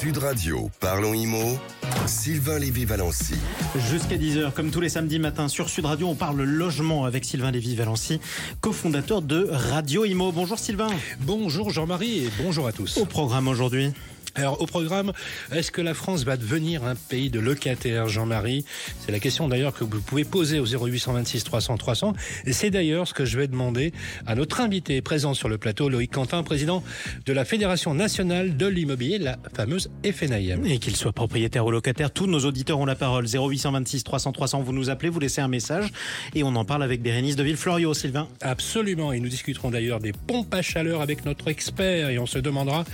Sud Radio, parlons IMO, Sylvain Lévy-Valency. Jusqu'à 10h, comme tous les samedis matins sur Sud Radio, on parle logement avec Sylvain Lévy-Valency, cofondateur de Radio Imo. Bonjour Sylvain. Bonjour Jean-Marie et bonjour à tous. Au programme aujourd'hui? Alors au programme, est-ce que la France va devenir un pays de locataires, Jean-Marie? C'est la question d'ailleurs que vous pouvez poser au 0826 300 300. Et c'est d'ailleurs ce que je vais demander à notre invité présent sur le plateau, Loïc Quentin, président de la Fédération nationale de l'immobilier, la fameuse FNIM. Et qu'il soit propriétaire ou locataire, tous nos auditeurs ont la parole. 0826 300 300, vous nous appelez, vous laissez un message et on en parle avec Bérénice de Villeflorio, Sylvain. Absolument, et nous discuterons d'ailleurs des pompes à chaleur avec notre expert et on se demandera,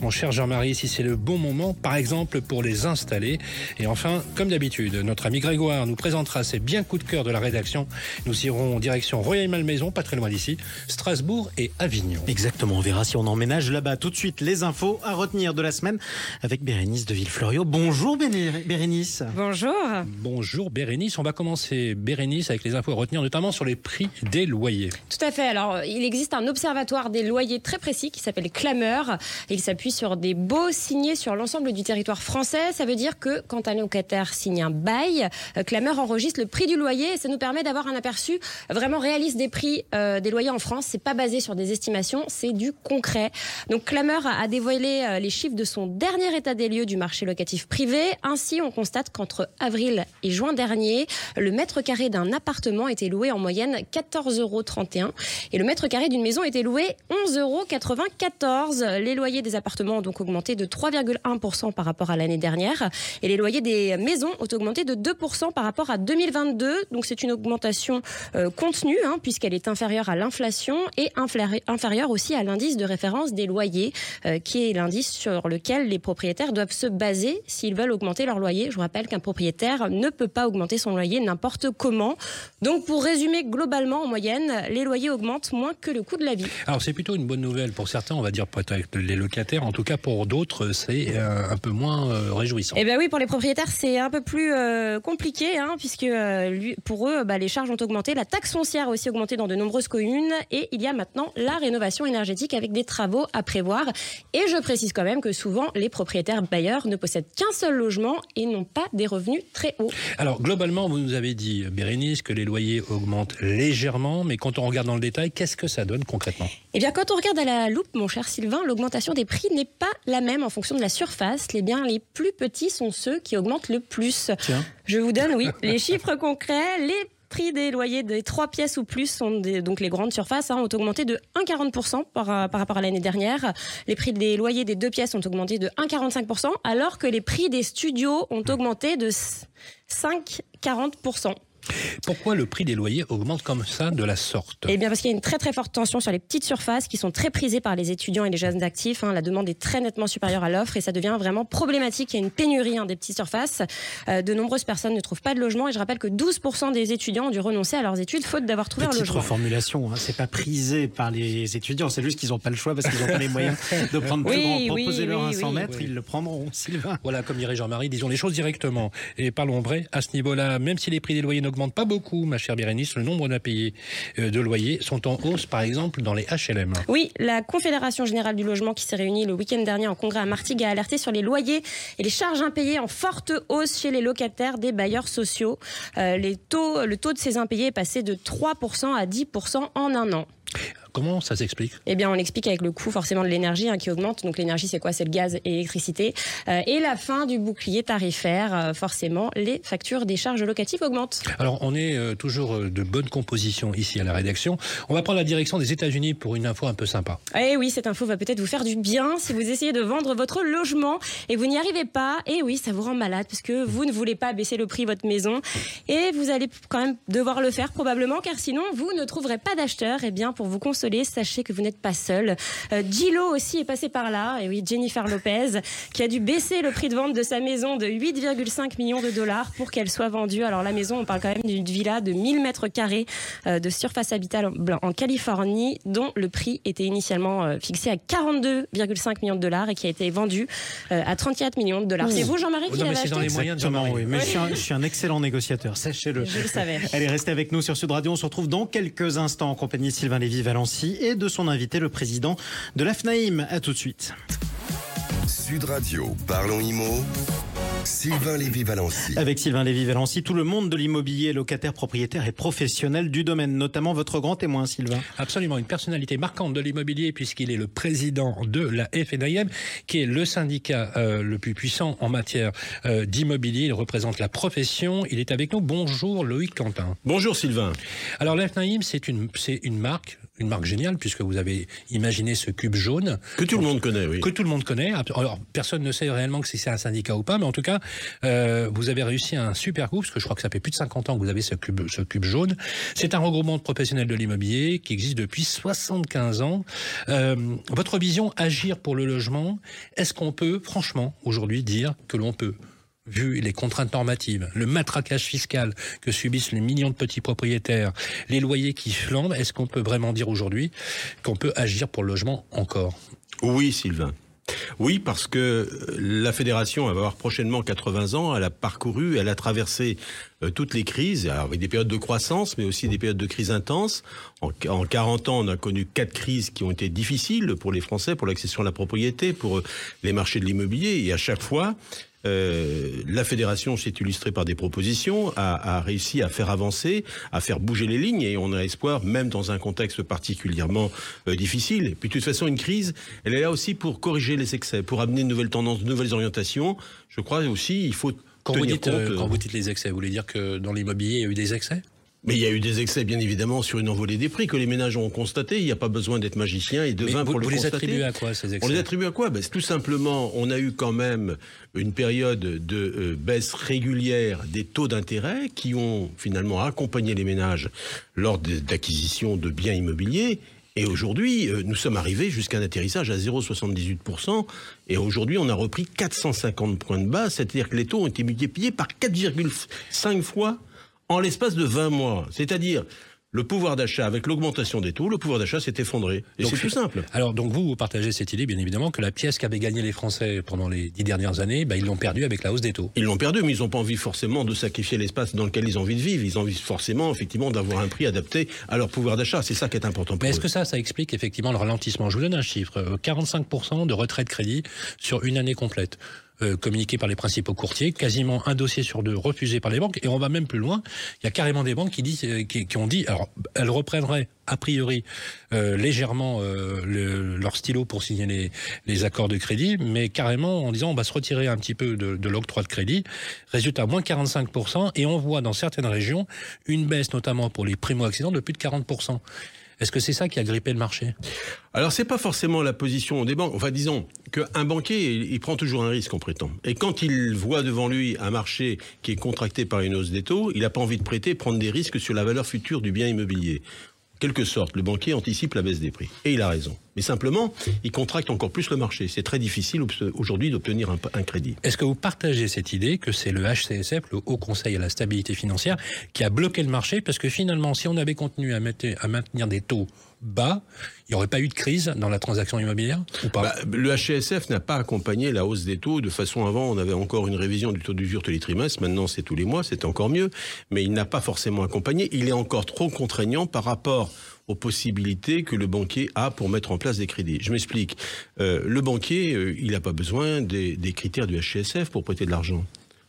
mon cher Jean-Marie, si c'est le bon moment, par exemple, pour les installer. Et enfin, comme d'habitude, notre ami Grégoire nous présentera ses bien coups de cœur de la rédaction. Nous irons en direction Royal-Malmaison, pas très loin d'ici, Strasbourg et Avignon. Exactement, on verra si on emménage là-bas. Tout de suite, les infos à retenir de la semaine avec Bérénice de Villeflorio. Bonjour Bérénice. Bonjour. Bonjour Bérénice. On va commencer, Bérénice, avec les infos à retenir, notamment sur les prix des loyers. Tout à fait. Alors, il existe un observatoire des loyers très précis qui s'appelle Clameur. Il s'appuie sur des beaux signé sur l'ensemble du territoire français. Ça veut dire que quand un locataire signe un bail, euh, Clameur enregistre le prix du loyer et ça nous permet d'avoir un aperçu vraiment réaliste des prix euh, des loyers en France. C'est pas basé sur des estimations, c'est du concret. Donc Clameur a dévoilé euh, les chiffres de son dernier état des lieux du marché locatif privé. Ainsi, on constate qu'entre avril et juin dernier, le mètre carré d'un appartement était loué en moyenne 14,31 euros et le mètre carré d'une maison était loué 11,94 euros. Les loyers des appartements ont donc augmenté de 3,1% par rapport à l'année dernière. Et les loyers des maisons ont augmenté de 2% par rapport à 2022. Donc c'est une augmentation euh, contenue, hein, puisqu'elle est inférieure à l'inflation et inférieure aussi à l'indice de référence des loyers, euh, qui est l'indice sur lequel les propriétaires doivent se baser s'ils veulent augmenter leur loyer. Je vous rappelle qu'un propriétaire ne peut pas augmenter son loyer n'importe comment. Donc pour résumer globalement, en moyenne, les loyers augmentent moins que le coût de la vie. Alors c'est plutôt une bonne nouvelle pour certains, on va dire peut-être les locataires. En tout cas pour d'autres, c'est euh, un peu moins euh, réjouissant. Eh bien oui, pour les propriétaires, c'est un peu plus euh, compliqué, hein, puisque pour eux, bah, les charges ont augmenté, la taxe foncière a aussi augmenté dans de nombreuses communes, et il y a maintenant la rénovation énergétique avec des travaux à prévoir. Et je précise quand même que souvent, les propriétaires bailleurs ne possèdent qu'un seul logement et n'ont pas des revenus très hauts. Alors globalement, vous nous avez dit, Bérénice, que les loyers augmentent légèrement, mais quand on regarde dans le détail, qu'est-ce que ça donne concrètement? Eh bien, quand on regarde à la loupe, mon cher Sylvain, l'augmentation des prix n'est pas la même en fonction de la surface, les biens les plus petits sont ceux qui augmentent le plus. Je vous donne, oui, les chiffres concrets. Les prix des loyers des trois pièces ou plus sont donc les grandes surfaces hein, ont augmenté de 1,40% par, par rapport à l'année dernière. Les prix des loyers des deux pièces ont augmenté de 1,45% alors que les prix des studios ont augmenté de 5,40%. Pourquoi le prix des loyers augmente comme ça de la sorte? Eh bien parce qu'il y a une très très forte tension sur les petites surfaces qui sont très prisées par les étudiants et les jeunes actifs. Hein. La demande est très nettement supérieure à l'offre et ça devient vraiment problématique. Il y a une pénurie hein, des petites surfaces. Euh, de nombreuses personnes ne trouvent pas de logement et je rappelle que 12% des étudiants ont dû renoncer à leurs études faute d'avoir trouvé Petite un logement. reformulation, hein, c'est pas prisé par les étudiants, c'est juste qu'ils n'ont pas le choix parce qu'ils n'ont pas les moyens de prendre plus grand. Proposez-leur un 100 mètres, ils le prendront, Sylvain. Voilà, comme dirait Jean-Marie, disons les choses directement. Et parlons vrai, à ce niveau-là, même si les prix des loyers n'augmentent pas beaucoup, ma chère Bérénice, le nombre d'impayés euh, de loyers sont en hausse, par exemple, dans les HLM. Oui, la Confédération Générale du Logement qui s'est réunie le week-end dernier en congrès à Martigues a alerté sur les loyers et les charges impayées en forte hausse chez les locataires des bailleurs sociaux. Euh, le taux de ces impayés est passé de 3% à 10% en un an. Comment ça s'explique? Eh bien, on l'explique avec le coût forcément de l'énergie hein, qui augmente. Donc l'énergie, c'est quoi? C'est le gaz et l'électricité. Euh, et la fin du bouclier tarifaire, euh, forcément, les factures des charges locatives augmentent. Alors, on est euh, toujours de bonne composition ici à la rédaction. On va prendre la direction des États-Unis pour une info un peu sympa. Eh oui, cette info va peut-être vous faire du bien si vous essayez de vendre votre logement et vous n'y arrivez pas. Et oui, ça vous rend malade parce que vous ne voulez pas baisser le prix de votre maison et vous allez quand même devoir le faire probablement car sinon vous ne trouverez pas d'acheteur. Eh bien, pour vous sachez que vous n'êtes pas seul. Euh, Gillo aussi est passé par là, et oui, Jennifer Lopez, qui a dû baisser le prix de vente de sa maison de 8,5 millions de dollars pour qu'elle soit vendue. Alors la maison, on parle quand même d'une villa de 1000 mètres carrés euh, de surface habitable en Californie, dont le prix était initialement euh, fixé à 42,5 millions de dollars et qui a été vendu à 34 millions de dollars. C'est vous, Jean-Marie, qui l'avez acheté dans les moyens de Jean-Marie. Oui, mais je suis, un, je suis un excellent négociateur, sachez-le. Je le savais. Elle est restée avec nous sur Sud Radio. On se retrouve dans quelques instants en compagnie de Sylvain Et de son invité, le président de l'AFNAIM. À tout de suite. Sud Radio, parlons IMO. Sylvain Lévy-Valency. Avec Sylvain Lévy-Valency, tout le monde de l'immobilier, locataire, propriétaire et professionnel du domaine, notamment votre grand témoin, Sylvain. Absolument, une personnalité marquante de l'immobilier puisqu'il est le président de la FNIM, qui est le syndicat euh, le plus puissant en matière euh, d'immobilier. Il représente la profession. Il est avec nous. Bonjour Loïc Quentin. Bonjour Sylvain. Alors la FNIM, c'est une, c'est une marque une marque géniale puisque vous avez imaginé ce cube jaune. Que tout le monde connaît, oui. Que tout le monde connaît. Alors, personne ne sait réellement que si c'est un syndicat ou pas, mais en tout cas, euh, vous avez réussi un super coup, parce que je crois que ça fait plus de 50 ans que vous avez ce cube, ce cube jaune. C'est un regroupement de professionnels de l'immobilier qui existe depuis 75 ans. Euh, votre vision, agir pour le logement, est-ce qu'on peut, franchement, aujourd'hui, dire que l'on peut vu les contraintes normatives, le matraquage fiscal que subissent les millions de petits propriétaires, les loyers qui flambent, est-ce qu'on peut vraiment dire aujourd'hui qu'on peut agir pour le logement encore? Oui, Sylvain. Oui, parce que la fédération va avoir prochainement 80 ans. Elle a parcouru, elle a traversé euh, toutes les crises, avec des périodes de croissance, mais aussi des périodes de crise intenses. En, en, 40 ans, on a connu quatre crises qui ont été difficiles pour les Français, pour l'accession à la propriété, pour euh, les marchés de l'immobilier. Et à chaque fois, euh, la fédération s'est illustrée par des propositions, a, a, réussi à faire avancer, à faire bouger les lignes, et on a espoir, même dans un contexte particulièrement euh, difficile. Et puis de toute façon, une crise, elle est là aussi pour corriger les excès, pour amener de nouvelles tendances, de nouvelles orientations. Je crois aussi, il faut quand tenir vous dites, compte, euh, quand vous dites les excès, vous voulez dire que dans l'immobilier, il y a eu des excès? Mais il y a eu des excès, bien évidemment, sur une envolée des prix que les ménages ont constaté. Il n'y a pas besoin d'être magicien et devin vous, pour le vous constater. les attribuez à quoi ces excès On les attribue à quoi? Ben, Tout simplement, on a eu quand même une période de euh, baisse régulière des taux d'intérêt qui ont finalement accompagné les ménages lors d'acquisition de biens immobiliers. Et aujourd'hui, euh, nous sommes arrivés jusqu'à un atterrissage à 0,78%. Et aujourd'hui, on a repris 450 points de base, c'est-à-dire que les taux ont été multipliés par 4,5 fois en l'espace de 20 mois. C'est-à-dire, le pouvoir d'achat, avec l'augmentation des taux, le pouvoir d'achat s'est effondré. Et c'est tout simple. Alors, donc vous, vous partagez cette idée, bien évidemment, que la pièce qu'avaient gagné les Français pendant les dix dernières années, bah, ils l'ont perdue avec la hausse des taux. Ils l'ont perdu, mais ils n'ont pas envie forcément de sacrifier l'espace dans lequel ils ont envie de vivre. Ils ont envie forcément, effectivement, d'avoir un prix adapté à leur pouvoir d'achat. C'est ça qui est important pour Mais est-ce eux. que ça, ça explique effectivement le ralentissement? Je vous donne un chiffre. Euh, 45% de retrait de crédit sur une année complète. Euh, communiqué par les principaux courtiers, quasiment un dossier sur deux refusé par les banques, et on va même plus loin. Il y a carrément des banques qui, disent, euh, qui, qui ont dit, alors elles reprendraient a priori euh, légèrement euh, le, leur stylo pour signer les, les, accords de crédit, mais carrément en disant on va se retirer un petit peu de, de l'octroi de crédit. Résultat, moins 45%, et on voit dans certaines régions une baisse notamment pour les primo-accidents de plus de 40%. Est-ce que c'est ça qui a grippé le marché? Alors c'est pas forcément la position des banques. Enfin disons qu'un banquier, il prend toujours un risque, on prétend. Et quand il voit devant lui un marché qui est contracté par une hausse des taux, il n'a pas envie de prêter, prendre des risques sur la valeur future du bien immobilier. Quelque sorte, le banquier anticipe la baisse des prix. Et il a raison. Mais simplement, il contracte encore plus le marché. C'est très difficile aujourd'hui d'obtenir un, crédit. Est-ce que vous partagez cette idée que c'est le HCSF, le Haut Conseil à la stabilité financière, qui a bloqué le marché? Parce que finalement, si on avait continué à maintenir des taux bas, il n'y aurait pas eu de crise dans la transaction immobilière ou pas? Bah, Le HCSF n'a pas accompagné la hausse des taux. De façon avant, on avait encore une révision du taux d'usure tous les trimestres. Maintenant, c'est tous les mois. C'est encore mieux. Mais il n'a pas forcément accompagné. Il est encore trop contraignant par rapport aux possibilités que le banquier a pour mettre en place des crédits. Je m'explique. Euh, le banquier, euh, il n'a pas besoin des, des, critères du HCSF pour prêter de l'argent.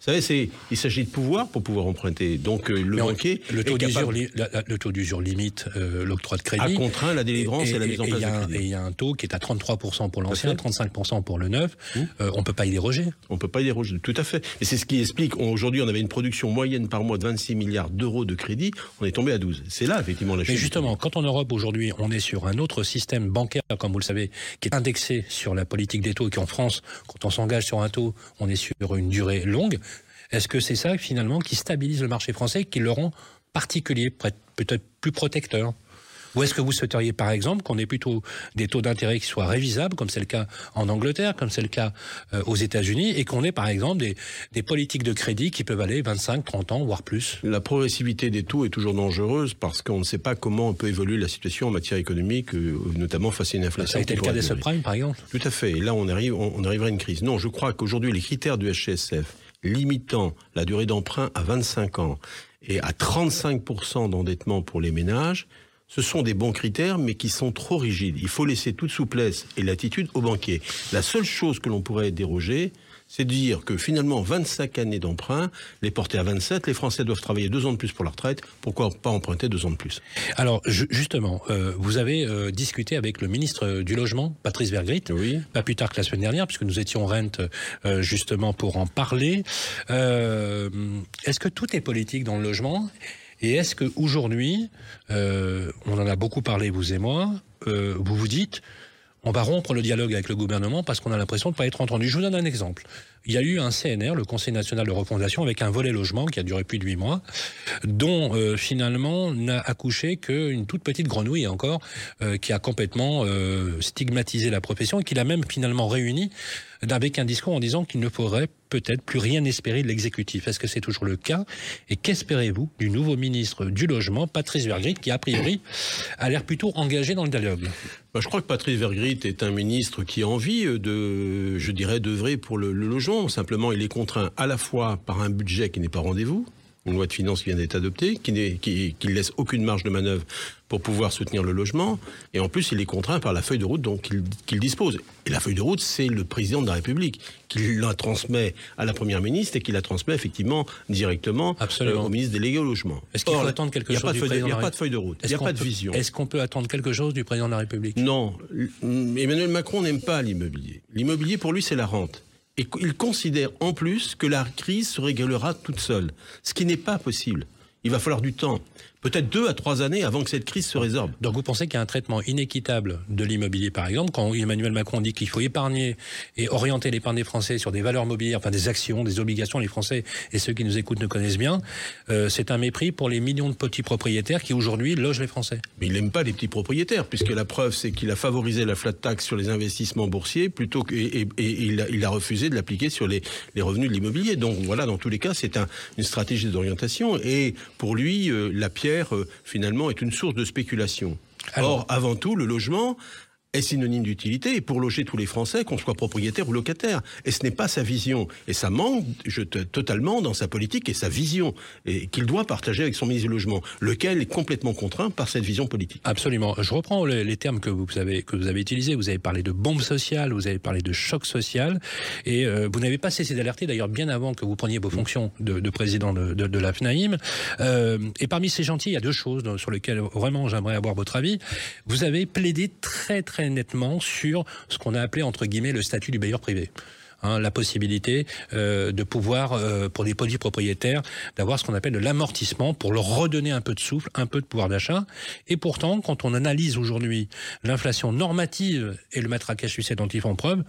Savez, c'est, il s'agit de pouvoir pour pouvoir emprunter. Donc euh, le banquier, le taux d'usure, li, le taux d'usure limite euh, l'octroi de crédit. A contraint la délivrance et, et, et la mise en place et il y a un taux qui est à 33% pour l'ancien, 35% pour le neuf. Mmh. Euh, on peut pas y déroger. On peut pas y déroger, tout à fait. Et c'est ce qui explique. Aujourd'hui, on avait une production moyenne par mois de 26 milliards d'euros de crédit. On est tombé à 12. C'est là effectivement la. Mais justement, quand en Europe aujourd'hui, on est sur un autre système bancaire, comme vous le savez, qui est indexé sur la politique des taux, et qu'en France, quand on s'engage sur un taux, on est sur une durée longue. Est-ce que c'est ça finalement qui stabilise le marché français, qui le rend particulier, peut-être plus protecteur? Ou est-ce que vous souhaiteriez, par exemple, qu'on ait plutôt des taux d'intérêt qui soient révisables, comme c'est le cas en Angleterre, comme c'est le cas euh, aux États-Unis, et qu'on ait, par exemple, des, des, politiques de crédit qui peuvent aller 25, 30 ans, voire plus? La progressivité des taux est toujours dangereuse parce qu'on ne sait pas comment peut évoluer la situation en matière économique, euh, notamment face à une inflation. Ça a été le cas des subprimes, par exemple Tout à fait. Et là, on, arrive, on, on arriverait à une crise. Non, je crois qu'aujourd'hui, les critères du HCSF limitant la durée d'emprunt à 25 ans et à 35% d'endettement pour les ménages ce sont des bons critères, mais qui sont trop rigides. Il faut laisser toute souplesse et latitude aux banquiers. La seule chose que l'on pourrait déroger, c'est de dire que finalement 25 années d'emprunt, les porter à 27, les Français doivent travailler deux ans de plus pour la retraite, pourquoi pas emprunter deux ans de plus? Alors justement, euh, vous avez euh, discuté avec le ministre du Logement, Patrice Vergrit, oui. pas plus tard que la semaine dernière, puisque nous étions rente euh, justement pour en parler. Est-ce que tout est politique dans le logement? Et est-ce qu'aujourd'hui, euh, on en a beaucoup parlé, vous et moi, euh, vous vous dites, on va rompre le dialogue avec le gouvernement parce qu'on a l'impression de ne pas être entendu. Je vous donne un exemple. Il y a eu un CNR, le Conseil national de refondation, avec un volet logement qui a duré plus de huit mois, dont euh, finalement n'a accouché qu'une toute petite grenouille encore, euh, qui a complètement euh, stigmatisé la profession et qui l'a même finalement réuni avec un discours en disant qu'il ne faudrait peut-être plus rien espérer de l'exécutif. Est-ce que c'est toujours le cas? Et qu'espérez-vous du nouveau ministre du Logement, Patrice Vergrit, qui a priori a l'air plutôt engagé dans le dialogue? Bah, Je crois que Patrice Vergrit est un ministre qui a envie de, je dirais, d'œuvrer pour le, le logement. Simplement, il est contraint à la fois par un budget qui n'est pas rendez-vous, une loi de finances qui vient d'être adoptée, qui ne qui, qui laisse aucune marge de manœuvre pour pouvoir soutenir le logement. Et en plus, il est contraint par la feuille de route dont qu'il dispose. Et la feuille de route, c'est le président de la République qui la transmet à la première ministre et qui la transmet effectivement directement euh, au ministre délégué au logement. Est-ce qu'il faut attendre quelque chose du président Il n'y a pas de feuille de route, il n'y a pas de vision. Est-ce qu'on peut attendre quelque chose du président de la République? Non. Emmanuel Macron n'aime pas l'immobilier. L'immobilier, pour lui, c'est la rente. Et il considère en plus que la crise se réglera toute seule, ce qui n'est pas possible. Il va falloir du temps peut-être deux à trois années avant que cette crise se résorbe. Donc vous pensez qu'il y a un traitement inéquitable de l'immobilier, par exemple, quand Emmanuel Macron dit qu'il faut épargner et orienter l'épargne des Français sur des valeurs mobilières, enfin des actions, des obligations, les Français et ceux qui nous écoutent ne connaissent bien, euh, c'est un mépris pour les millions de petits propriétaires qui aujourd'hui logent les Français. Mais il n'aime pas les petits propriétaires, puisque la preuve c'est qu'il a favorisé la flat tax sur les investissements boursiers plutôt que et, il, a, il, a, refusé de l'appliquer sur les, les, revenus de l'immobilier. Donc voilà, dans tous les cas, c'est un, une stratégie d'orientation et pour lui, euh, la pierre euh, finalement, est une source de spéculation. Or, avant tout, le logement, est synonyme d'utilité pour loger tous les Français, qu'on soit propriétaire ou locataire. Et ce n'est pas sa vision. Et ça manque totalement dans sa politique et sa vision, et qu'il doit partager avec son ministre du Logement, lequel est complètement contraint par cette vision politique. Absolument. Je reprends les, termes que vous avez que vous avez utilisés. Vous avez parlé de bombe sociale, vous avez parlé de choc social, et euh, vous n'avez pas cessé d'alerter d'ailleurs bien avant que vous preniez vos fonctions de, de président de, de, la. Euh, et parmi ces gentils, il y a deux choses sur lesquelles vraiment j'aimerais avoir votre avis. Vous avez plaidé très très nettement sur ce qu'on a appelé entre guillemets le statut du bailleur privé. Hein, la possibilité euh, de pouvoir, euh, pour des petits propriétaires, d'avoir ce qu'on appelle de l'amortissement pour leur redonner un peu de souffle, un peu de pouvoir d'achat. Et pourtant, quand on analyse aujourd'hui l'inflation normative et le matraquage succès dont ils font preuve,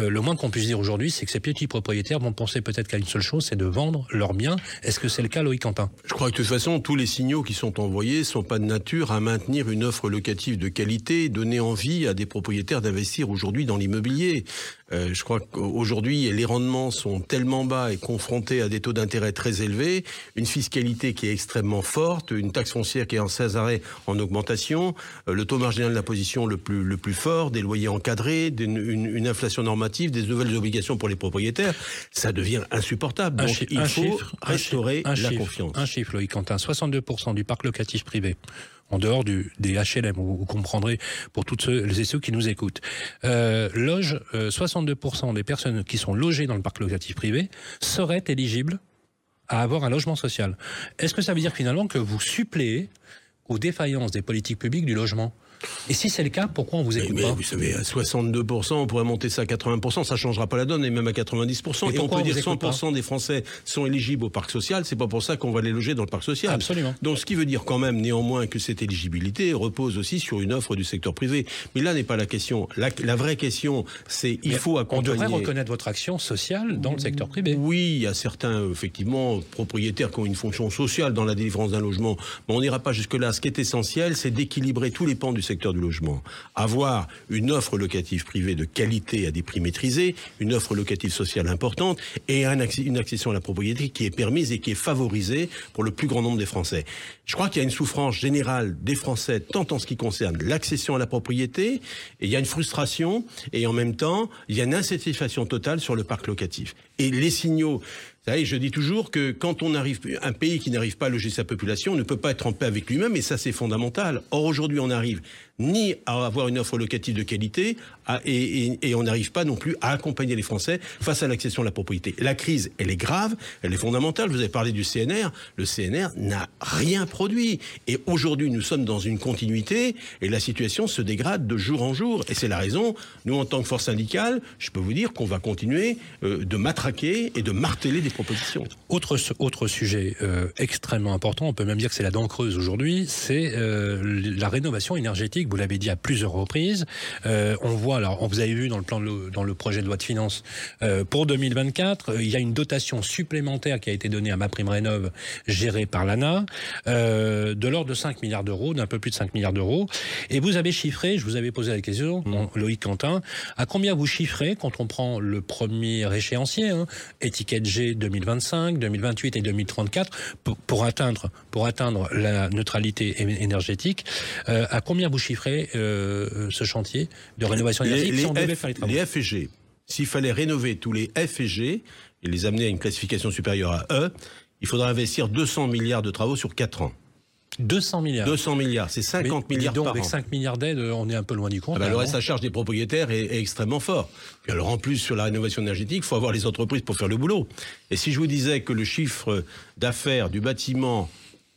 euh, le moins qu'on puisse dire aujourd'hui, c'est que ces petits propriétaires vont penser peut-être qu'à une seule chose, c'est de vendre leurs biens. Est-ce que c'est le cas, Loïc Quentin? Je crois que de toute façon, tous les signaux qui sont envoyés sont pas de nature à maintenir une offre locative de qualité, donner envie à des propriétaires d'investir aujourd'hui dans l'immobilier. Euh, je crois qu'aujourd'hui, les rendements sont tellement bas et confrontés à des taux d'intérêt très élevés, une fiscalité qui est extrêmement forte, une taxe foncière qui est en sans arrêt en augmentation, euh, le taux marginal d'imposition le plus, le plus fort, des loyers encadrés, une, une, inflation des nouvelles obligations pour les propriétaires, ça devient insupportable. Un Donc il faut chiffre, restaurer un la confiance. Un chiffre, Loïc Quentin, 62% du parc locatif privé en dehors du, des HLM, vous, vous, comprendrez pour toutes ceux et ceux qui nous écoutent, euh, loge euh, 62% des personnes qui sont logées dans le parc locatif privé seraient éligibles à avoir un logement social. Est-ce que ça veut dire finalement que vous suppléez aux défaillances des politiques publiques du logement? Et si c'est le cas, pourquoi on vous écoute mais, pas Vous savez, à 62%, on pourrait monter ça à 80%, ça changera pas la donne, et même à 90%. Et Et, on peut on dire vous écoute 100% des Français sont éligibles au parc social, c'est pas pour ça qu'on va les loger dans le parc social. Absolument. Donc ce qui veut dire quand même néanmoins que cette éligibilité repose aussi sur une offre du secteur privé. Mais là n'est pas la question. La, la vraie question, c'est il Mais faut On accompagner... devrait reconnaître votre action sociale dans le secteur privé. Oui, il y a certains, effectivement, propriétaires qui ont une fonction sociale dans la délivrance d'un logement. Mais on n'ira pas jusque-là. Ce qui est essentiel, c'est d'équilibrer tous les pans du secteur du logement. Avoir une offre locative privée de qualité à des prix maîtrisés, une offre locative sociale importante et une accession à la propriété qui est permise et qui est favorisée pour le plus grand nombre des Français. Je crois qu'il y a une souffrance générale des Français, tant en ce qui concerne l'accession à la propriété, et il y a une frustration, et en même temps, il y a une insatisfaction totale sur le parc locatif. Et les signaux, je dis toujours que quand on arrive, un pays qui n'arrive pas à loger sa population ne peut pas être en paix avec lui-même, et ça c'est fondamental. Or aujourd'hui, on arrive ni à avoir une offre locative de qualité, et, on n'arrive pas non plus à accompagner les Français face à l'accession à la propriété. La crise, elle est grave, elle est fondamentale. Vous avez parlé du CNR. Le CNR n'a rien produit. Et aujourd'hui, nous sommes dans une continuité et la situation se dégrade de jour en jour. Et c'est la raison, nous, en tant que force syndicale, je peux vous dire qu'on va continuer euh, de matraquer et de marteler des propositions. Autre, autre sujet euh, extrêmement important, on peut même dire que c'est la dent creuse aujourd'hui, c'est euh, la rénovation énergétique. Vous l'avez dit à plusieurs reprises. on voit alors, vous avez vu dans le plan dans le projet de loi de finances euh, pour 2024, euh, il y a une dotation supplémentaire qui a été donnée à ma prime rénov gérée par l'ANA euh, de l'ordre de 5 milliards d'euros, d'un peu plus de 5 milliards d'euros. Et vous avez chiffré, je vous avais posé la question, Loïc Quentin, à combien vous chiffrez quand on prend le premier échéancier, hein, étiquette G 2025, 2028 et 2034, pour, atteindre pour atteindre la neutralité énergétique, à combien vous chiffrez ce chantier de rénovation les, F, et G. S'il fallait rénover tous les F et G et les amener à une classification supérieure à E, il faudra investir 200 milliards de travaux sur 4 ans. 200 milliards. 200 milliards, c'est 50 milliards donc, par avec 5 milliards d'aides, on est un peu loin du compte. Ah bah, le reste à charge des propriétaires est, extrêmement fort. Puis alors en plus sur la rénovation énergétique, il faut avoir les entreprises pour faire le boulot. Et si je vous disais que le chiffre d'affaires du bâtiment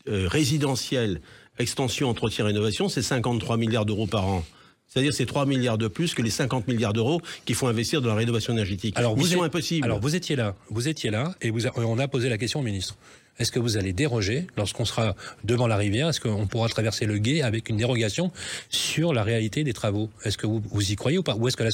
euh, résidentiel, extension, entretien, rénovation, c'est 53 milliards d'euros par an. C'est-à-dire c'est 3 milliards de plus que les 50 milliards d'euros qu'il faut investir dans la rénovation énergétique. Alors, Mission vous impossible. Alors vous étiez là, vous étiez là, et vous on a posé la question au ministre. Est-ce que vous allez déroger lorsqu'on sera devant la rivière? Est-ce qu'on pourra traverser le gué avec une dérogation sur la réalité des travaux? Est-ce que vous, vous, y croyez ou pas? Ou est-ce que la,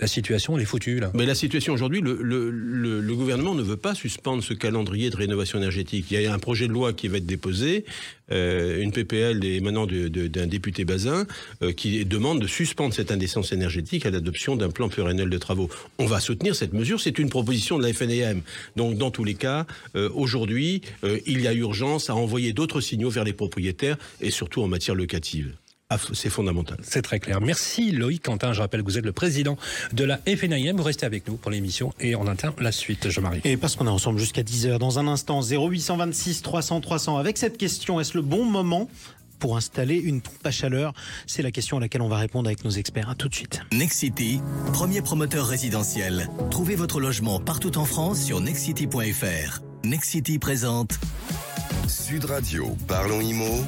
la, situation est foutue là? Mais la situation aujourd'hui, le, le, le, gouvernement ne veut pas suspendre ce calendrier de rénovation énergétique. Il y a un projet de loi qui va être déposé, euh, une PPL émanant d'un député Bazin, euh, qui demande de suspendre cette indécence énergétique à l'adoption d'un plan pluriannuel de travaux. On va soutenir cette mesure. C'est une proposition de la FNEM. Donc, dans tous les cas, euh, aujourd'hui, euh, il y a urgence à envoyer d'autres signaux vers les propriétaires et surtout en matière locative. Ah, c'est fondamental. C'est très clair. Merci Loïc Quentin. Je rappelle que vous êtes le président de la FNIM. Vous restez avec nous pour l'émission et on atteint la suite, Jean-Marie. Et parce qu'on est ensemble jusqu'à 10h. Dans un instant, 0826 300 300. Avec cette question, est-ce le bon moment pour installer une pompe à chaleur? C'est la question à laquelle on va répondre avec nos experts. À tout de suite. Nexity, premier promoteur résidentiel. Trouvez votre logement partout en France sur nexity.fr. Nexity présente Sud Radio, parlons IMO.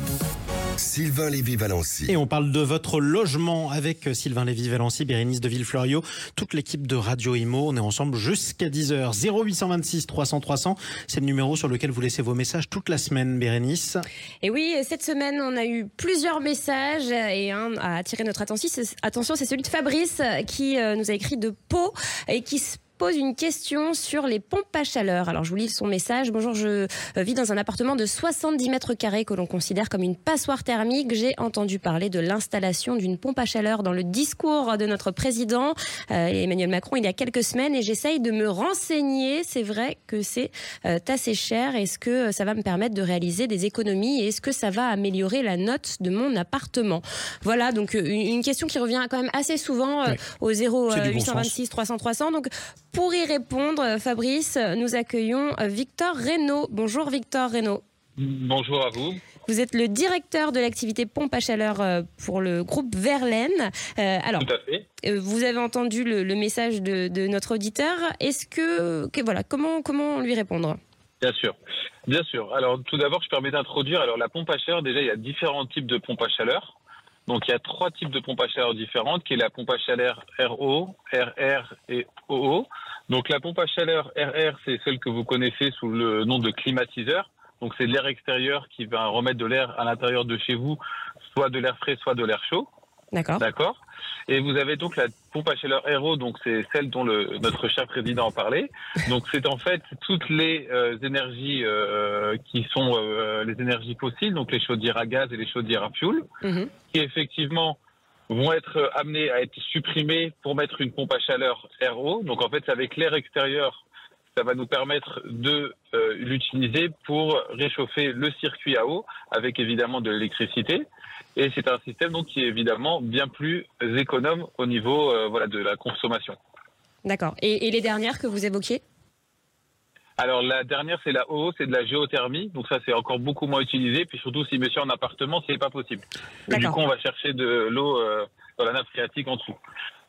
Sylvain Lévy-Valency. Et on parle de votre logement avec Sylvain Lévy-Valency, Bérénice de Villefloriot, toute l'équipe de Radio Imo. On est ensemble jusqu'à 10h. 0826 300 300, c'est le numéro sur lequel vous laissez vos messages toute la semaine, Bérénice. Et oui, cette semaine, on a eu plusieurs messages et un a attiré notre attention, c'est celui de Fabrice qui euh, nous a écrit de Pau et qui se pose une question sur les pompes à chaleur. Alors je vous lis son message. Bonjour, je euh, vis dans un appartement de 70 mètres carrés que l'on considère comme une passoire thermique. J'ai entendu parler de l'installation d'une pompe à chaleur dans le discours de notre président euh, Emmanuel Macron il y a quelques semaines et j'essaye de me renseigner. C'est vrai que c'est euh, assez cher. Est-ce que ça va me permettre de réaliser des économies et est-ce que ça va améliorer la note de mon appartement? Voilà, donc une, question qui revient quand même assez souvent au 0826 300 300. Donc pour y répondre, Fabrice, nous accueillons Victor Reynaud. Bonjour Victor Reynaud. Bonjour à vous. Vous êtes le directeur de l'activité pompe à chaleur euh, pour le groupe Verlaine. Euh, alors, Tout à fait. Euh, vous avez entendu le, message de, notre auditeur. Est-ce que, voilà, comment comment lui répondre? Bien sûr, bien sûr. Alors tout d'abord, je permets d'introduire. Alors la pompe à chaleur, déjà, il y a différents types de pompes à chaleur. Donc il y a trois types de pompes à chaleur différentes, qui est la pompe à chaleur RO, RR et OO. Donc la pompe à chaleur RR, c'est celle que vous connaissez sous le nom de climatiseur. Donc c'est l'air extérieur qui va remettre de l'air à l'intérieur de chez vous, soit de l'air frais, soit de l'air chaud. D'accord. D'accord. Et vous avez donc la pompe à chaleur Aéro, donc c'est celle dont le, notre cher président en parlait. Donc c'est en fait toutes les euh, énergies euh, qui sont euh, les énergies fossiles, donc les chaudières à gaz et les chaudières à fioul, mhm. qui effectivement vont être amenées à être supprimées pour mettre une pompe à chaleur RO. Donc en fait, avec l'air extérieur, ça va nous permettre de l'utiliser pour réchauffer le circuit à eau, avec évidemment de l'électricité. Et c'est un système donc qui est évidemment bien plus économe au niveau euh, voilà de la consommation. D'accord. Et, les dernières que vous évoquiez? Alors la dernière c'est la OO, c'est de la géothermie, donc ça c'est encore beaucoup moins utilisé, puis surtout si monsieur en appartement, c'est pas possible. Du coup on va chercher de l'eau euh, dans la nappe phréatique en dessous.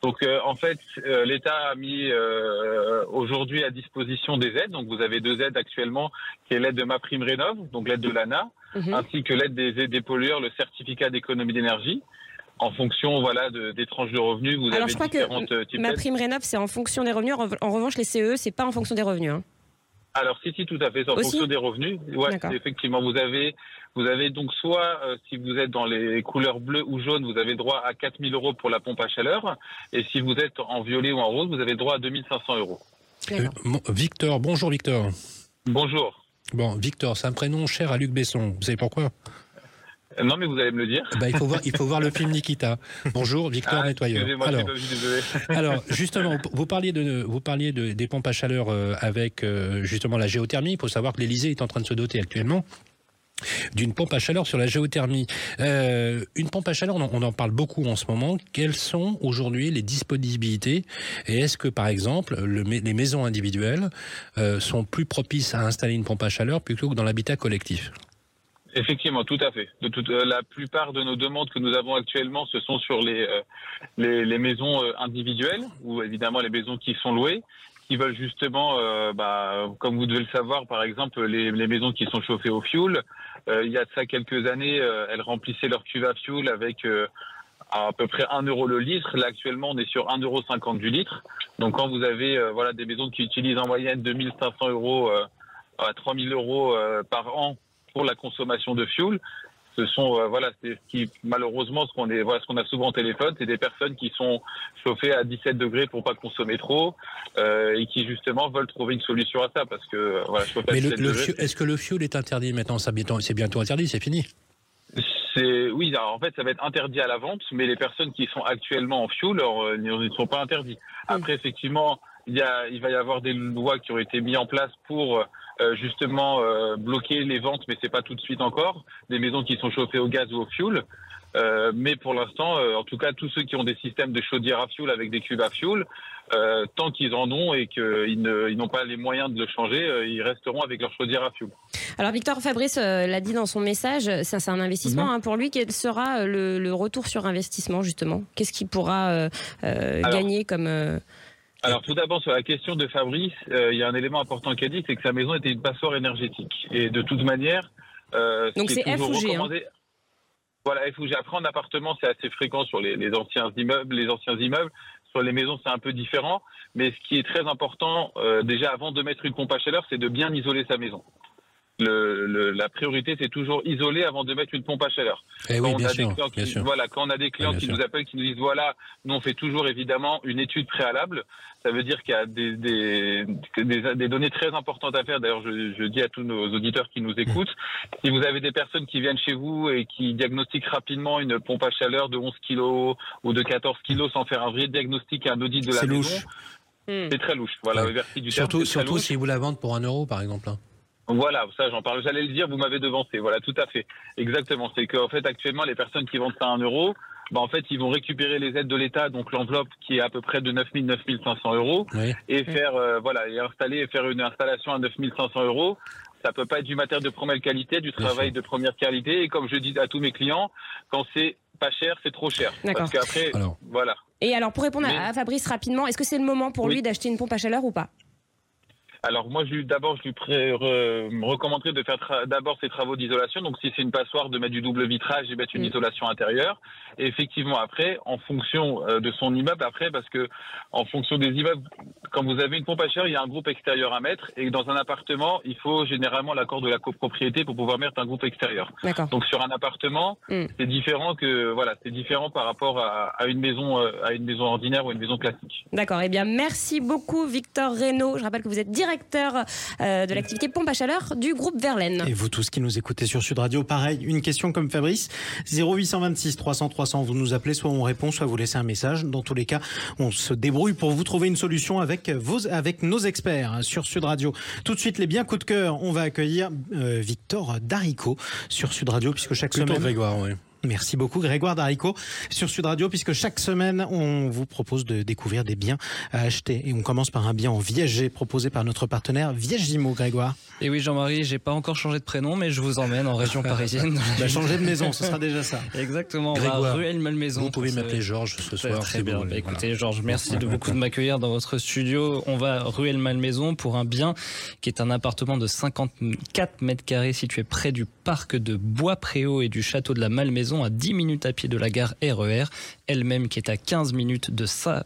Donc euh, en fait euh, l'État a mis euh, aujourd'hui à disposition des aides, donc vous avez deux aides actuellement, qui est l'aide de ma prime rénov, donc l'aide de l'ANA, Mhm. ainsi que l'aide des, des pollueurs, le certificat d'économie d'énergie. En fonction voilà de, des tranches de revenus, vous Alors, avez je crois que différentes types Ma prime rénov, c'est en fonction des revenus. En rev- en revanche, les CE, c'est pas en fonction des revenus. hein. Alors si si tout à fait, c'est en Aussi fonction des revenus. Ouais, effectivement vous avez vous avez donc soit euh, si vous êtes dans les couleurs bleues ou jaunes, vous avez droit à 4000 euros pour la pompe à chaleur, et si vous êtes en violet ou en rose, vous avez droit à 2500 euros. Euh, bon, Victor, bonjour Victor. Bonjour. Bon, Victor, c'est un prénom cher à Luc Besson. Vous savez pourquoi? Non mais vous allez me le dire. bah, il, faut voir, il faut voir le film Nikita. Bonjour Victor Ah, Nettoyeur. Alors, justement, vous parliez de vous parliez de, des pompes à chaleur euh, avec euh, justement la géothermie. Il faut savoir que l'Elysée est en train de se doter actuellement d'une pompe à chaleur sur la géothermie. Euh, une pompe à chaleur, on en, parle beaucoup en ce moment. Quelles sont aujourd'hui les disponibilités? Et est-ce que, par exemple, le, les maisons individuelles euh, sont plus propices à installer une pompe à chaleur plutôt que dans l'habitat collectif? Effectivement, tout à fait. De toute, euh, la plupart de nos demandes que nous avons actuellement, ce sont sur les, euh, les, les maisons euh, individuelles, ou évidemment les maisons qui sont louées, qui veulent justement, euh, bah, comme vous devez le savoir, par exemple, les, les maisons qui sont chauffées au fioul. il y a de ça quelques années, elles remplissaient leur cuve à fioul avec à peu près 1 euro le litre. Là, actuellement, on est sur 1,50 euro du litre. Donc, quand vous avez voilà, des maisons qui utilisent en moyenne 2500 euros à 3000 euros par an pour la consommation de fuel. Ce sont euh, voilà, c'est ce qui malheureusement ce qu'on est voilà ce qu'on a souvent au téléphone, c'est des personnes qui sont chauffées à 17 degrés pour pas consommer trop euh, et qui justement veulent trouver une solution à ça parce que euh, voilà, chauffer Mais le, 17 le degrés, fio- est-ce que le fioul est interdit maintenant? Ça C'est bientôt interdit, c'est fini. c'est oui, alors, en fait, ça va être interdit à la vente, mais les personnes qui sont actuellement en fuel, alors, euh, ils ne sont pas interdits. Après, effectivement, il y a, il va y avoir des lois qui ont été mises en place pour euh, justement euh, bloquer les ventes, mais c'est pas tout de suite encore des maisons qui sont chauffées au gaz ou au fuel. Euh, mais pour l'instant, en tout cas, tous ceux qui ont des systèmes de chaudière à fuel avec des cubes à euh, tant qu'ils en ont et qu'ils n'ont pas les moyens de le changer, ils resteront avec leur chaudière à fuel. Alors Victor Fabrice l'a dit dans son message, ça c'est un investissement Mhm. hein, pour lui. Quel sera le, le retour sur investissement justement? Qu'est-ce qu'il pourra Alors- gagner comme Alors tout d'abord sur la question de Fabrice, euh, il y a un élément important qu'il a dit, c'est que sa maison était une passoire énergétique. Et de toute manière, euh, ce Donc qui c'est est toujours F ou G, hein. recommandé. Voilà, F ou G. Après en appartement, c'est assez fréquent sur les, les anciens immeubles, les anciens immeubles. Sur les maisons, c'est un peu différent. Mais ce qui est très important, euh, déjà avant de mettre une pompe à chaleur, c'est de bien isoler sa maison. Le, le- la priorité, c'est toujours isoler avant de mettre une pompe à chaleur. Eh Quand oui, on bien a sûr, des clients bien qui, sûr. voilà, quand on a des clients qui sûr. nous appellent, qui nous disent voilà, nous on fait toujours évidemment une étude préalable. Ça veut dire qu'il y a des, des, des, des données très importantes à faire. D'ailleurs, je, je dis à tous nos auditeurs qui nous écoutent, si vous avez des personnes qui viennent chez vous et qui diagnostiquent rapidement une pompe à chaleur de 11 kg ou de 14 kg sans faire un vrai diagnostic et un audit de la maison, c'est très louche. Voilà, Ouais. le du terme, Surtout, très surtout louche. si vous la vendez pour un euro, par exemple. hein. Voilà, ça j'en parle. J'allais le dire, vous m'avez devancé. Voilà, tout à fait. Exactement. C'est qu'en fait, actuellement, les personnes qui vendent ça à un euro, bah, en fait, ils vont récupérer les aides de l'État, donc l'enveloppe qui est à peu près de 9 000, 9 500 euros, Oui. et faire, euh, voilà, et installer et faire une installation à 9 500 euros. Ça peut pas être du matériel de première qualité, du travail de première qualité. Et comme je dis à tous mes clients, quand c'est pas cher, c'est trop cher. D'accord. Parce qu'après, Alors. voilà. Et alors pour répondre à- Mais- à Fabrice rapidement, est-ce que c'est le moment pour Oui. lui d'acheter une pompe à chaleur ou pas? Alors moi, je lui- d'abord, je lui pré- re- me recommanderais de faire tra- d'abord ses travaux d'isolation. Donc si c'est une passoire, de mettre du double vitrage et mettre une Mm. isolation intérieure. Et effectivement, après, en fonction euh, de son immeuble, après, parce que en fonction des immeubles, quand vous avez une pompe à chaleur, il y a un groupe extérieur à mettre. Et dans un appartement, il faut généralement l'accord de la copropriété pour pouvoir mettre un groupe extérieur. D'accord. Donc sur un appartement, Mm. c'est différent que voilà, c'est différent par rapport à, à une maison, euh, à une maison ordinaire ou une maison classique. D'accord. Eh bien, merci beaucoup, Victor Reynaud. Je rappelle que vous êtes directeur euh, de l'activité pompe à chaleur du groupe Verlaine. Et vous tous qui nous écoutez sur Sud Radio, pareil, une question comme Fabrice, 0826 300 300, vous nous appelez, soit on répond, soit vous laissez un message. Dans tous les cas, on se débrouille pour vous trouver une solution avec vos, avec nos experts sur Sud Radio. Tout de suite, les biens coups de cœur, on va accueillir euh, Victor Darico sur Sud Radio, puisque chaque Plutôt semaine, Grégoire, oui. Merci beaucoup Grégoire Darico sur Sud Radio puisque chaque semaine on vous propose de découvrir des biens à acheter et on commence par un bien en viager proposé par notre partenaire Viagimo Grégoire. Et oui Jean-Marie, j'ai pas encore changé de prénom mais je vous emmène en région parisienne. bah, changer de maison, ce sera déjà ça. Exactement, Grégoire, on va Ruelle Malmaison. Vous pouvez m'appeler Georges ce soir. Très bien. Bah, écoutez Georges, merci de beaucoup de m'accueillir dans votre studio. On va Ruelle Malmaison pour un bien qui est un appartement de 54 mètres carrés situé près du parc de Bois-Préau et du château de la Malmaison à 10 minutes à pied de la gare RER, elle-même qui est à 15 minutes de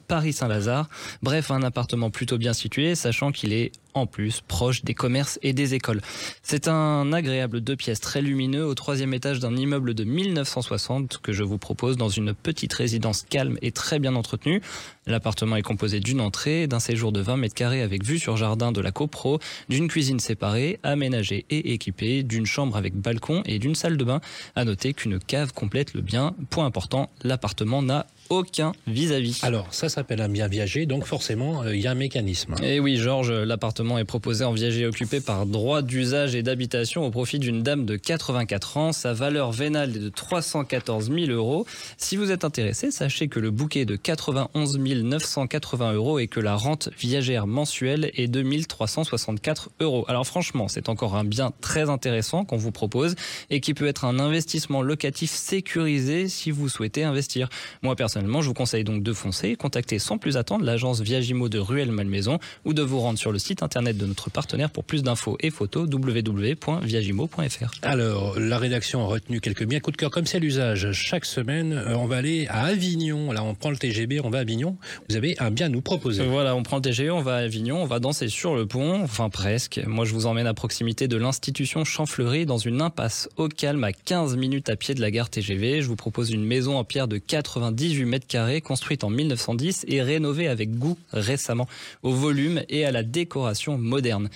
Paris-Saint-Lazare. Bref, un appartement plutôt bien situé, sachant qu'il est en plus proche des commerces et des écoles. C'est un agréable deux pièces très lumineux au troisième étage d'un immeuble de 1960 que je vous propose dans une petite résidence calme et très bien entretenue. L'appartement est composé d'une entrée, d'un séjour de 20 mètres carrés avec vue sur jardin de la copro, d'une cuisine séparée, aménagée et équipée, d'une chambre avec balcon et d'une salle de bain. À noter qu'une cave complète le bien. Point important, l'appartement n'a aucun vis-à-vis. Alors, ça s'appelle un bien viager, donc forcément, il y a un mécanisme. Et oui, Georges, l'appartement est proposé en viager occupé par droit d'usage et d'habitation au profit d'une dame de 84 ans. Sa valeur vénale est de 314 000 euros. Si vous êtes intéressé, sachez que le bouquet est de 91 980 euros et que la rente viagère mensuelle est de 1364 euros. Alors franchement, c'est encore un bien très intéressant qu'on vous propose et qui peut être un investissement locatif sécurisé si vous souhaitez investir. Moi, personnellement, Personnellement, je vous conseille donc de foncer, contacter sans plus attendre l'agence Viagimo de Ruelle Malmaison ou de vous rendre sur le site internet de notre partenaire pour plus d'infos et photos www.viagimo.fr. Alors, la rédaction a retenu quelques biens coup de cœur comme c'est l'usage. Chaque semaine, euh, on va aller à Avignon. Là, on prend le TGB, on va à Avignon. Vous avez un bien à nous proposer. Voilà, on prend le TGB, on va à Avignon, on va danser sur le pont, enfin presque. Moi, je vous emmène à proximité de l'institution Champfleury dans une impasse au calme à 15 minutes à pied de la gare TGV. Je vous propose une maison en pierre de 98 mètres carrés, construite en 1910 et rénovée avec goût récemment, au volume et à la décoration moderne.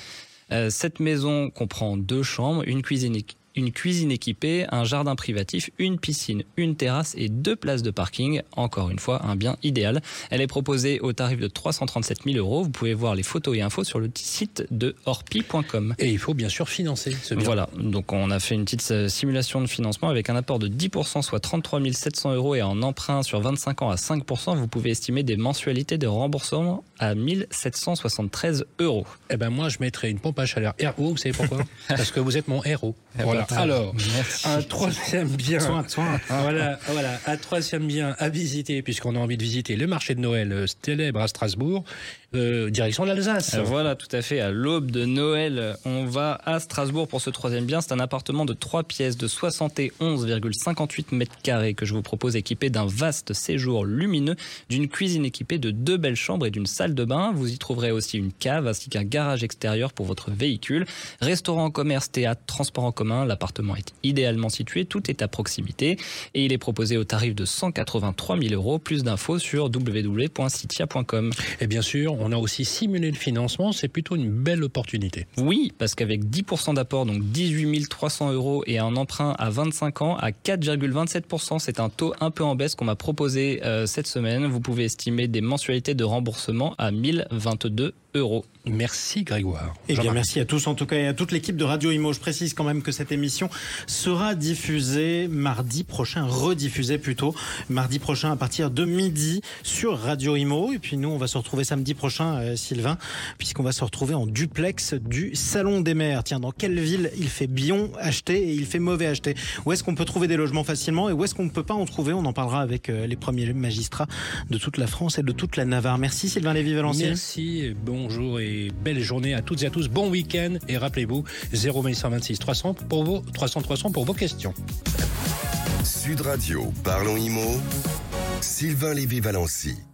Euh, cette maison comprend deux chambres, une cuisine une cuisine équipée, un jardin privatif, une piscine, une terrasse et deux places de parking. Encore une fois, un bien idéal. Elle est proposée au tarif de 337 000 euros. Vous pouvez voir les photos et infos sur le site de orpi.com. Et il faut bien sûr financer ce bien. Voilà, donc on a fait une petite euh, simulation de financement avec un apport de 10%, soit 33 700 euros et en emprunt sur 25 ans à 5%. Vous pouvez estimer des mensualités de remboursement à 1773 euros. Eh ben moi, je mettrais une pompe à chaleur RO. Vous savez pourquoi? Parce que vous êtes mon héros. Voilà. Alors, un troisième bien. Voilà, voilà, un troisième bien à visiter, puisqu'on a envie de visiter le marché de Noël euh, célèbre à Strasbourg, euh, direction l'Alsace. Euh, voilà, tout à fait. À l'aube de Noël, on va à Strasbourg pour ce troisième bien. C'est un appartement de trois pièces de 71,58 mètres carrés que je vous propose équipé d'un vaste séjour lumineux, d'une cuisine équipée de deux belles chambres et d'une salle de bain. Vous y trouverez aussi une cave ainsi qu'un garage extérieur pour votre véhicule. Restaurant, commerce, théâtre, transport en commun. L'appartement est idéalement situé, tout est à proximité et il est proposé au tarif de 183 000 euros. Plus d'infos sur www.citia.com. Et bien sûr, on a aussi simulé le financement, c'est plutôt une belle opportunité. Oui, parce qu'avec 10% d'apport, donc 18 300 euros et un emprunt à 25 ans à 4,27%, c'est un taux un peu en baisse qu'on m'a proposé euh, cette semaine. Vous pouvez estimer des mensualités de remboursement à 1022 euros. Merci Grégoire. Et eh bien merci à tous en tout cas et à toute l'équipe de Radio Imo. Je précise quand même que cette émission sera diffusée mardi prochain, rediffusée plutôt, mardi prochain à partir de midi sur Radio Imo. Et puis nous, on va se retrouver samedi prochain, euh, Sylvain, puisqu'on va se retrouver en duplex du Salon des Mers. Tiens, dans quelle ville il fait bien acheter et il fait mauvais acheter? Où est-ce qu'on peut trouver des logements facilement et où est-ce qu'on ne peut pas en trouver? On en parlera avec euh, les premiers magistrats de toute la France et de toute la Navarre. Merci Sylvain Lévy-Valency. Merci, bonjour et belle journée à toutes et à tous. Bon week-end et rappelez-vous 0126 300 pour vos 300 300 pour vos questions. Sud Radio, parlons IMO. Sylvain Lévy-Valency.